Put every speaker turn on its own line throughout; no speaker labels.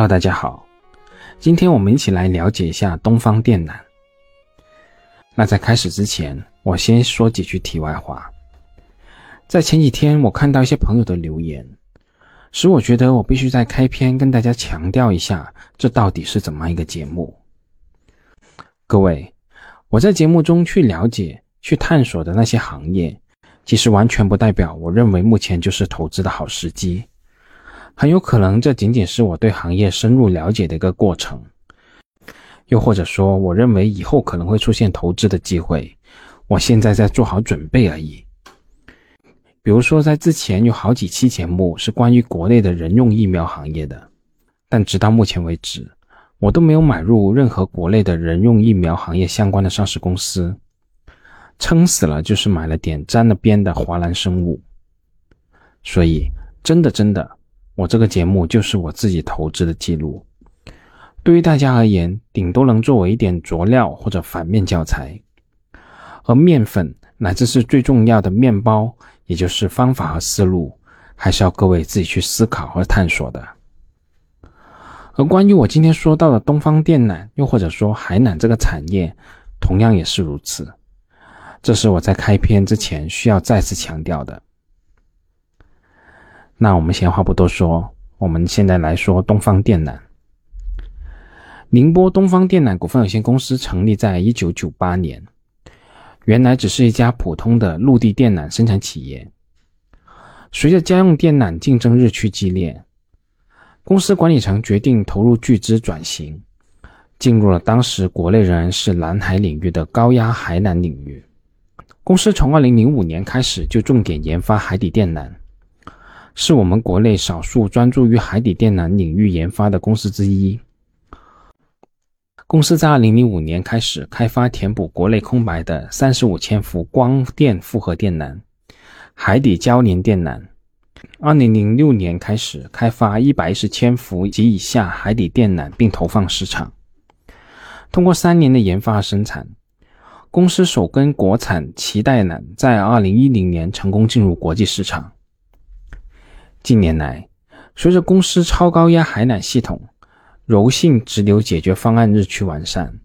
Hello，大家好，今天我们一起来了解一下东方电缆。那在开始之前，我先说几句题外话。在前几天，我看到一些朋友的留言，使我觉得我必须在开篇跟大家强调一下，这到底是怎么一个节目。各位，我在节目中去了解、去探索的那些行业，其实完全不代表我认为目前就是投资的好时机。很有可能，这仅仅是我对行业深入了解的一个过程，又或者说，我认为以后可能会出现投资的机会，我现在在做好准备而已。比如说，在之前有好几期节目是关于国内的人用疫苗行业的，但直到目前为止，我都没有买入任何国内的人用疫苗行业相关的上市公司，撑死了就是买了点沾了边的华兰生物。所以，真的真的。我这个节目就是我自己投资的记录，对于大家而言，顶多能作为一点佐料或者反面教材。而面粉乃至是最重要的面包，也就是方法和思路，还是要各位自己去思考和探索的。而关于我今天说到的东方电缆，又或者说海缆这个产业，同样也是如此。这是我在开篇之前需要再次强调的。那我们闲话不多说，我们现在来说东方电缆。宁波东方电缆股份有限公司成立在一九九八年，原来只是一家普通的陆地电缆生产企业。随着家用电缆竞争日趋激烈，公司管理层决定投入巨资转型，进入了当时国内仍然是蓝海领域的高压海缆领域。公司从二零零五年开始就重点研发海底电缆。是我们国内少数专注于海底电缆领域研发的公司之一。公司在2005年开始开发填补国内空白的35千伏光电复合电缆、海底交联电缆。2006年开始开发110千伏及以下海底电缆，并投放市场。通过三年的研发和生产，公司首根国产脐带缆在2010年成功进入国际市场。近年来，随着公司超高压海缆系统、柔性直流解决方案日趋完善，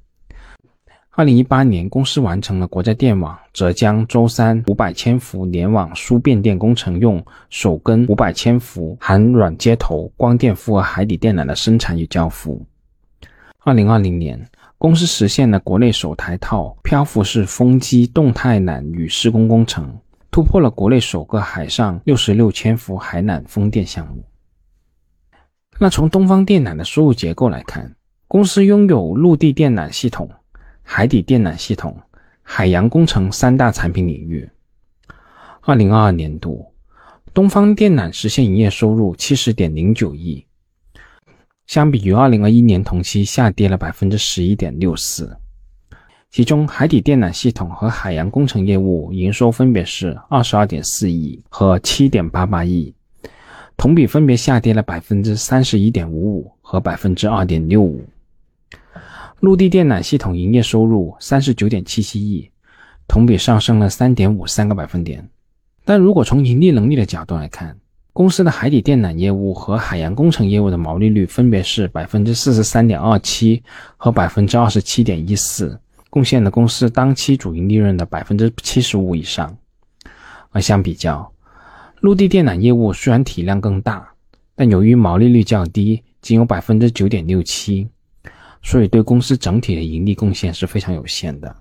二零一八年，公司完成了国家电网浙江舟山五百千伏联网输变电工程用首根五百千伏含软接头光电复合海底电缆的生产与交付。二零二零年，公司实现了国内首台套漂浮式风机动态缆与施工工程。突破了国内首个海上六十六千伏海缆风电项目。那从东方电缆的收入结构来看，公司拥有陆地电缆系统、海底电缆系统、海洋工程三大产品领域。二零二二年度，东方电缆实现营业收入七十点零九亿，相比于二零二一年同期下跌了百分之十一点六四。其中，海底电缆系统和海洋工程业务营收分别是二十二点四亿和七点八八亿，同比分别下跌了百分之三十一点五五和百分之二点六五。陆地电缆系统营业收入三十九点七七亿，同比上升了三点五三个百分点。但如果从盈利能力的角度来看，公司的海底电缆业务和海洋工程业务的毛利率分别是百分之四十三点二七和百分之二十七点一四。贡献了公司当期主营利润的百分之七十五以上，而相比较，陆地电缆业务虽然体量更大，但由于毛利率较低，仅有百分之九点六七，所以对公司整体的盈利贡献是非常有限的。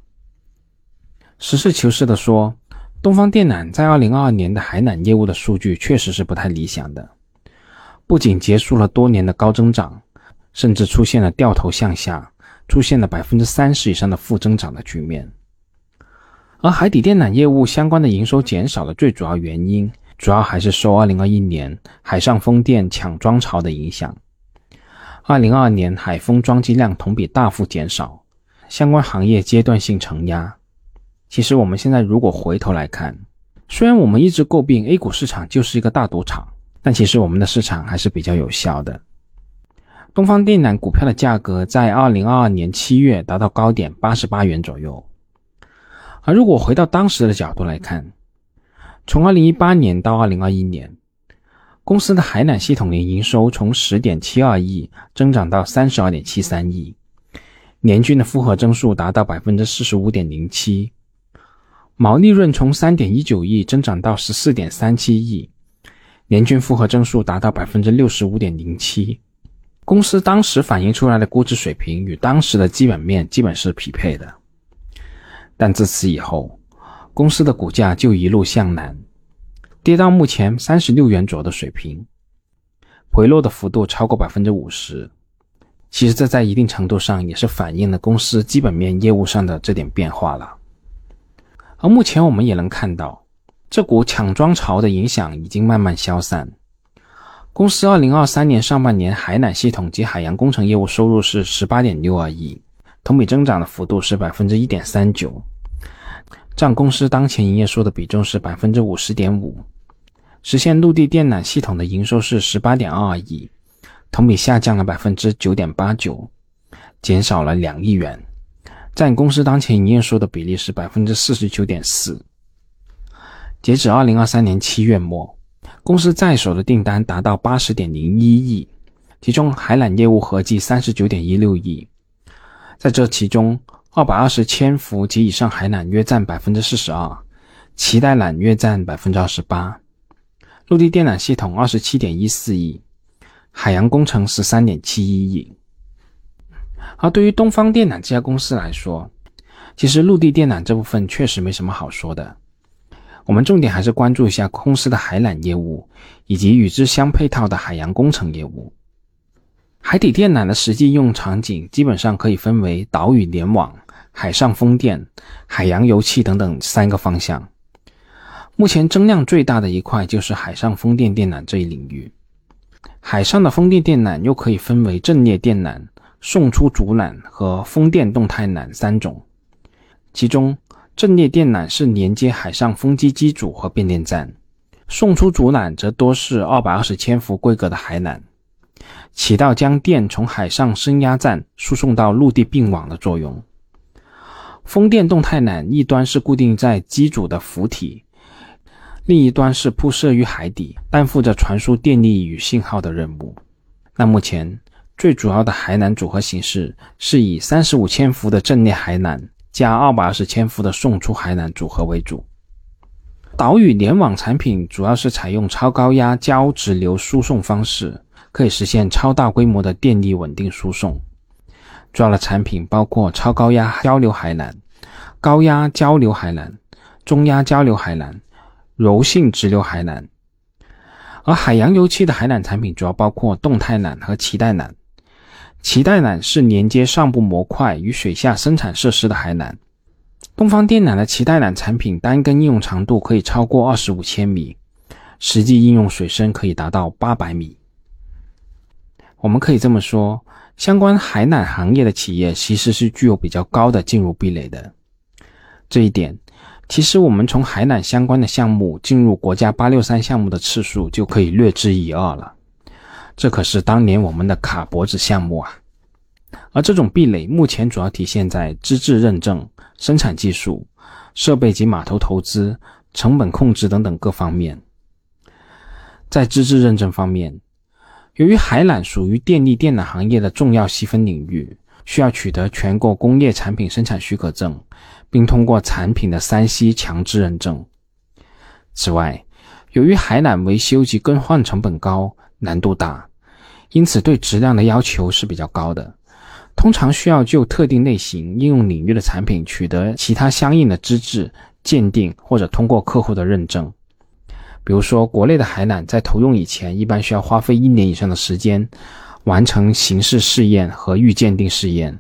实事求是的说，东方电缆在二零二二年的海缆业务的数据确实是不太理想的，不仅结束了多年的高增长，甚至出现了掉头向下。出现了百分之三十以上的负增长的局面，而海底电缆业务相关的营收减少的最主要原因，主要还是受二零二一年海上风电抢装潮的影响。二零二二年海风装机量同比大幅减少，相关行业阶段性承压。其实我们现在如果回头来看，虽然我们一直诟病 A 股市场就是一个大赌场，但其实我们的市场还是比较有效的。东方电缆股票的价格在二零二二年七月达到高点八十八元左右，而如果回到当时的角度来看，从二零一八年到二零二一年，公司的海缆系统的营收从十点七二亿增长到三十二点七三亿，年均的复合增速达到百分之四十五点零七，毛利润从三点一九亿增长到十四点三七亿，年均复合增速达到百分之六十五点零七。公司当时反映出来的估值水平与当时的基本面基本是匹配的，但自此以后，公司的股价就一路向南。跌到目前三十六元左右的水平，回落的幅度超过百分之五十。其实这在一定程度上也是反映了公司基本面业务上的这点变化了。而目前我们也能看到，这股抢装潮的影响已经慢慢消散。公司二零二三年上半年海缆系统及海洋工程业务收入是十八点六二亿，同比增长的幅度是百分之一点三九，占公司当前营业收的比重是百分之五十点五。实现陆地电缆系统的营收是十八点二二亿，同比下降了百分之九点八九，减少了两亿元，占公司当前营业收的比例是百分之四十九点四。截止二零二三年七月末，公司在手的订单达到八十点零一亿，其中海缆业务合计三十九点一六亿，在这其中，二百二十千伏及以上海缆约占百分之四十二，脐带缆约占百分之二十八。陆地电缆系统二十七点一四亿，海洋工程十三点七一亿。而对于东方电缆这家公司来说，其实陆地电缆这部分确实没什么好说的。我们重点还是关注一下公司的海缆业务以及与之相配套的海洋工程业务。海底电缆的实际应用场景基本上可以分为岛屿联网、海上风电、海洋油气等等三个方向。目前增量最大的一块就是海上风电电缆这一领域。海上的风电电缆又可以分为阵列电缆、送出主缆和风电动态缆三种。其中，阵列电缆是连接海上风机机组和变电站，送出主缆则多是二百二十千伏规格的海缆，起到将电从海上升压站输送到陆地并网的作用。风电动态缆一端是固定在机组的浮体。另一端是铺设于海底，担负着传输电力与信号的任务。那目前最主要的海缆组合形式是以三十五千伏的阵列海缆加二百二十千伏的送出海缆组合为主。岛屿联网产品主要是采用超高压交直流输送方式，可以实现超大规模的电力稳定输送。主要的产品包括超高压交流海缆、高压交流海缆、中压交流海缆。柔性直流海缆，而海洋油气的海缆产品主要包括动态缆和脐带缆。脐带缆是连接上部模块与水下生产设施的海缆。东方电缆的脐带缆产品单根应用长度可以超过二十五千米，实际应用水深可以达到八百米。我们可以这么说，相关海缆行业的企业其实是具有比较高的进入壁垒的。这一点。其实，我们从海缆相关的项目进入国家八六三项目的次数就可以略知一二了。这可是当年我们的卡脖子项目啊！而这种壁垒目前主要体现在资质认证、生产技术、设备及码头投资、成本控制等等各方面。在资质认证方面，由于海缆属于电力电缆行业的重要细分领域。需要取得全国工业产品生产许可证，并通过产品的三 C 强制认证。此外，由于海缆维修及更换成本高、难度大，因此对质量的要求是比较高的。通常需要就特定类型、应用领域的产品取得其他相应的资质鉴定，或者通过客户的认证。比如说，国内的海缆在投用以前，一般需要花费一年以上的时间。完成形式试验和预鉴定试验，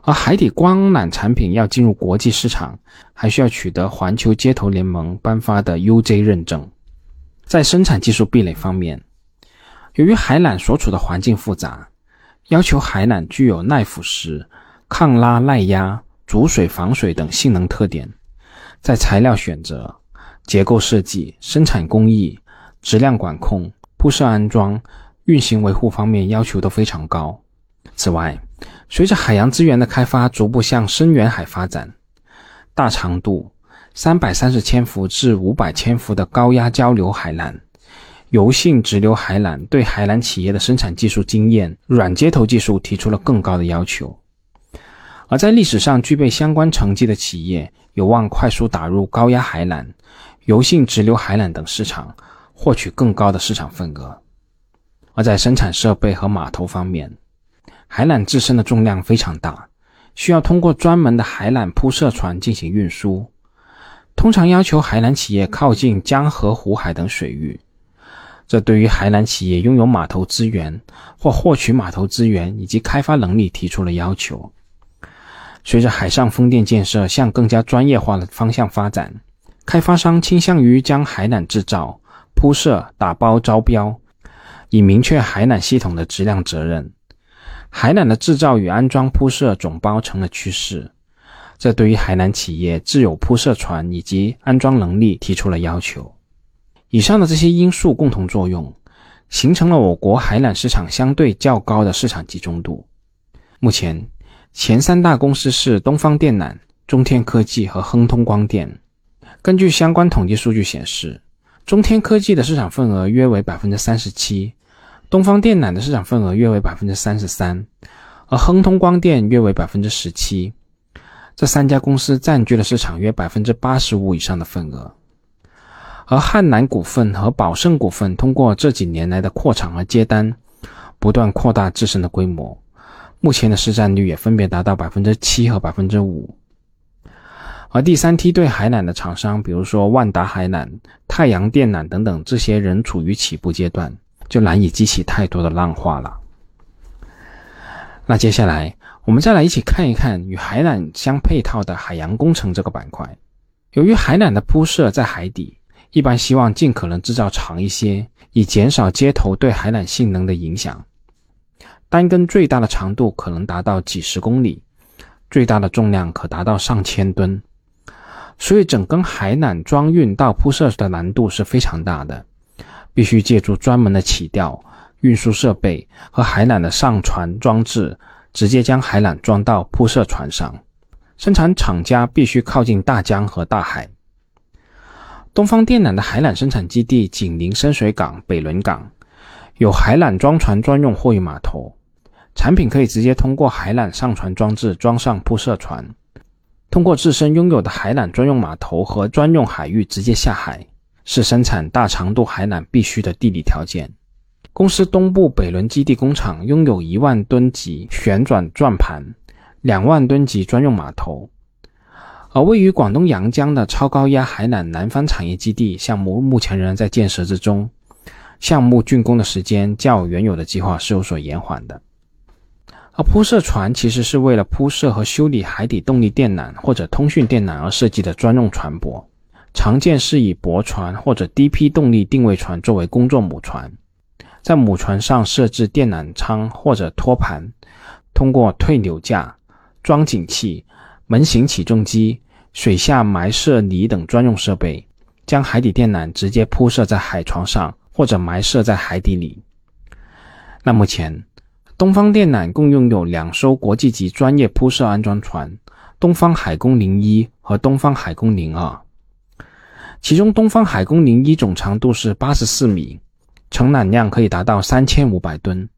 而海底光缆产品要进入国际市场，还需要取得环球接头联盟颁发的 UJ 认证。在生产技术壁垒方面，由于海缆所处的环境复杂，要求海缆具有耐腐蚀、抗拉耐压、阻水防水等性能特点，在材料选择、结构设计、生产工艺、质量管控、铺设安装。运行维护方面要求都非常高。此外，随着海洋资源的开发逐步向深远海发展，大长度三百三十千伏至五百千伏的高压交流海缆，油性直流海缆对海缆企业的生产技术经验、软接头技术提出了更高的要求。而在历史上具备相关成绩的企业，有望快速打入高压海缆、油性直流海缆等市场，获取更高的市场份额。而在生产设备和码头方面，海缆自身的重量非常大，需要通过专门的海缆铺设船进行运输，通常要求海缆企业靠近江河湖海等水域。这对于海南企业拥有码头资源或获取码头资源以及开发能力提出了要求。随着海上风电建设向更加专业化的方向发展，开发商倾向于将海缆制造、铺设、打包招标，以明确海缆系统的质量责任。海缆的制造与安装、铺设、总包成了趋势。这对于海南企业自有铺设船以及安装能力提出了要求。以上的这些因素共同作用，形成了我国海缆市场相对较高的市场集中度。目前，前三大公司是东方电缆、中天科技和亨通光电。根据相关统计数据显示，中天科技的市场份额约为百分之三十七，东方电缆的市场份额约为百分之三十三，而亨通光电约为百分之十七。这三家公司占据了市场约百分之八十五以上的份额。而汉南股份和宝盛股份通过这几年来的扩厂和接单，不断扩大自身的规模，目前的市占率也分别达到百分之七和百分之五。而第三梯队海缆的厂商，比如说万达海缆、太阳电缆等等，这些仍处于起步阶段，就难以激起太多的浪花了。那接下来我们再来一起看一看与海缆相配套的海洋工程这个板块。由于海缆的铺设在海底。一般希望尽可能制造长一些，以减少接头对海缆性能的影响。单根最大的长度可能达到几十公里，最大的重量可达到上千吨，所以整根海缆装运到铺设的难度是非常大的，必须借助专门的起吊、运输设备和海缆的上船装置，直接将海缆装到铺设船上。生产厂家必须靠近大江和大海。东方电缆的海缆生产基地紧邻深水港、北仑港，有海缆装船专用货运码头，产品可以直接通过海缆上船装置装上铺设船，通过自身拥有的海缆专用码头和专用海域直接下海，是生产大长度海缆必须的地理条件。公司东部北仑基地工厂拥有一万吨级旋转转盘、两万吨级专用码头。而位于广东阳江的超高压海缆南方产业基地项目目前仍然在建设之中，项目竣工的时间较原有的计划是有所延缓的。而铺设船其实是为了铺设和修理海底动力电缆或者通讯电缆而设计的专用船舶，常见是以驳船或者低批动力定位船作为工作母船，在母船上设置电缆舱或者托盘，通过退扭架、装井器。门型起重机、水下埋设泥等专用设备，将海底电缆直接铺设在海床上，或者埋设在海底里。那目前，东方电缆共拥有两艘国际级专业铺设安装船——东方海工零一和东方海工零二。其中，东方海工零一总长度是八十四米，承揽量可以达到三千五百吨，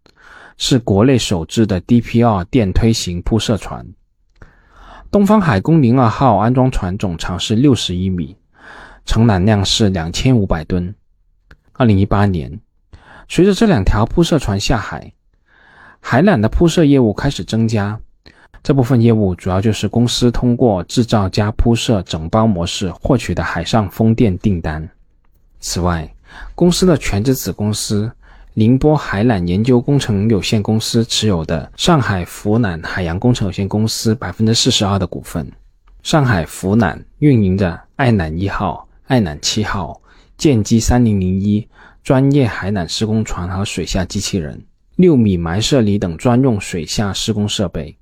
是国内首支的 DPR 电推型铺设船。东方海工零二号安装船总长是六十一米，承揽量是两千五百吨。二零一八年，随着这两条铺设船下海，海缆的铺设业务开始增加。这部分业务主要就是公司通过制造加铺设整包模式获取的海上风电订单。此外，公司的全资子公司。宁波海缆研究工程有限公司持有的上海福缆海洋工程有限公司百分之四十二的股份。上海福缆运营着爱缆一号、爱缆七号、舰机三零零一专业海缆施工船和水下机器人、六米埋设犁等专用水下施工设备。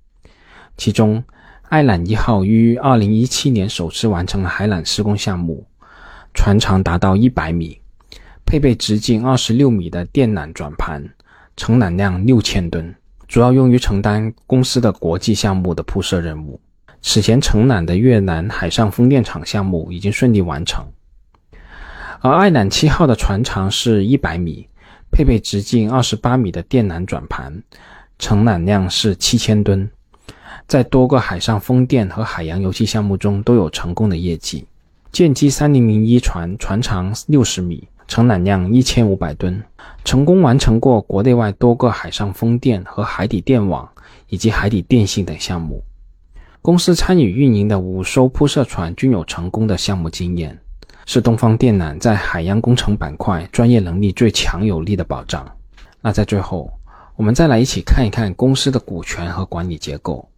其中，爱缆一号于二零一七年首次完成了海缆施工项目，船长达到一百米。配备直径二十六米的电缆转盘，承揽量六千吨，主要用于承担公司的国际项目的铺设任务。此前承揽的越南海上风电场项目已经顺利完成。而爱缆七号的船长是一百米，配备直径二十八米的电缆转盘，承揽量是七千吨，在多个海上风电和海洋油气项目中都有成功的业绩。舰机三零零一船船长六十米，承揽量一千五百吨，成功完成过国内外多个海上风电和海底电网以及海底电信等项目。公司参与运营的五艘铺设船均有成功的项目经验，是东方电缆在海洋工程板块专业能力最强有力的保障。那在最后，我们再来一起看一看公司的股权和管理结构。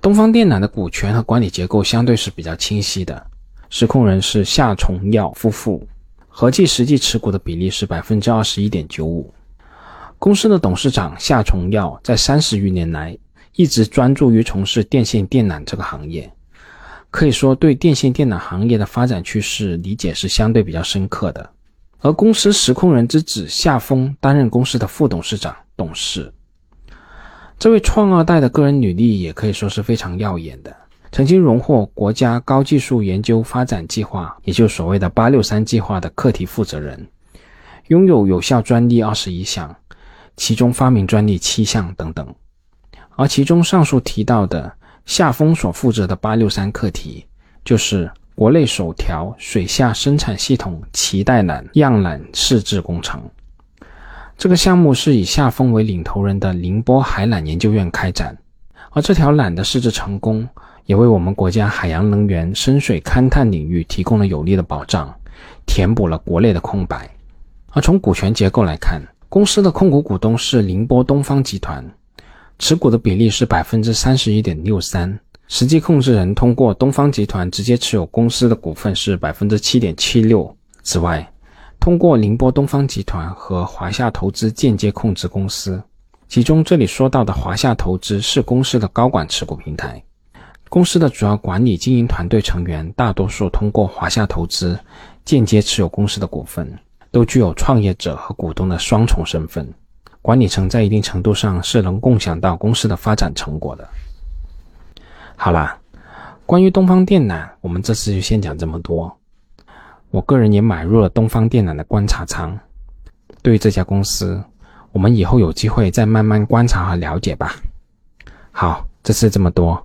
东方电缆的股权和管理结构相对是比较清晰的，实控人是夏崇耀夫妇，合计实际持股的比例是百分之二十一点九五。公司的董事长夏崇耀在三十余年来一直专注于从事电线电缆这个行业，可以说对电线电缆行业的发展趋势理解是相对比较深刻的。而公司实控人之子夏峰担任公司的副董事长、董事。这位创二代的个人履历也可以说是非常耀眼的，曾经荣获国家高技术研究发展计划，也就所谓的“八六三”计划的课题负责人，拥有有效专利二十一项，其中发明专利七项等等。而其中上述提到的夏峰所负责的“八六三”课题，就是国内首条水下生产系统脐带缆样缆试制工程。这个项目是以夏风为领头人的宁波海缆研究院开展，而这条缆的试制成功，也为我们国家海洋能源深水勘探领域提供了有力的保障，填补了国内的空白。而从股权结构来看，公司的控股股东是宁波东方集团，持股的比例是百分之三十一点六三，实际控制人通过东方集团直接持有公司的股份是百分之七点七六。此外，通过宁波东方集团和华夏投资间接控制公司，其中这里说到的华夏投资是公司的高管持股平台。公司的主要管理经营团队成员大多数通过华夏投资间接持有公司的股份，都具有创业者和股东的双重身份。管理层在一定程度上是能共享到公司的发展成果的。好了，关于东方电缆，我们这次就先讲这么多。我个人也买入了东方电缆的观察仓。对于这家公司，我们以后有机会再慢慢观察和了解吧。好，这次这么多，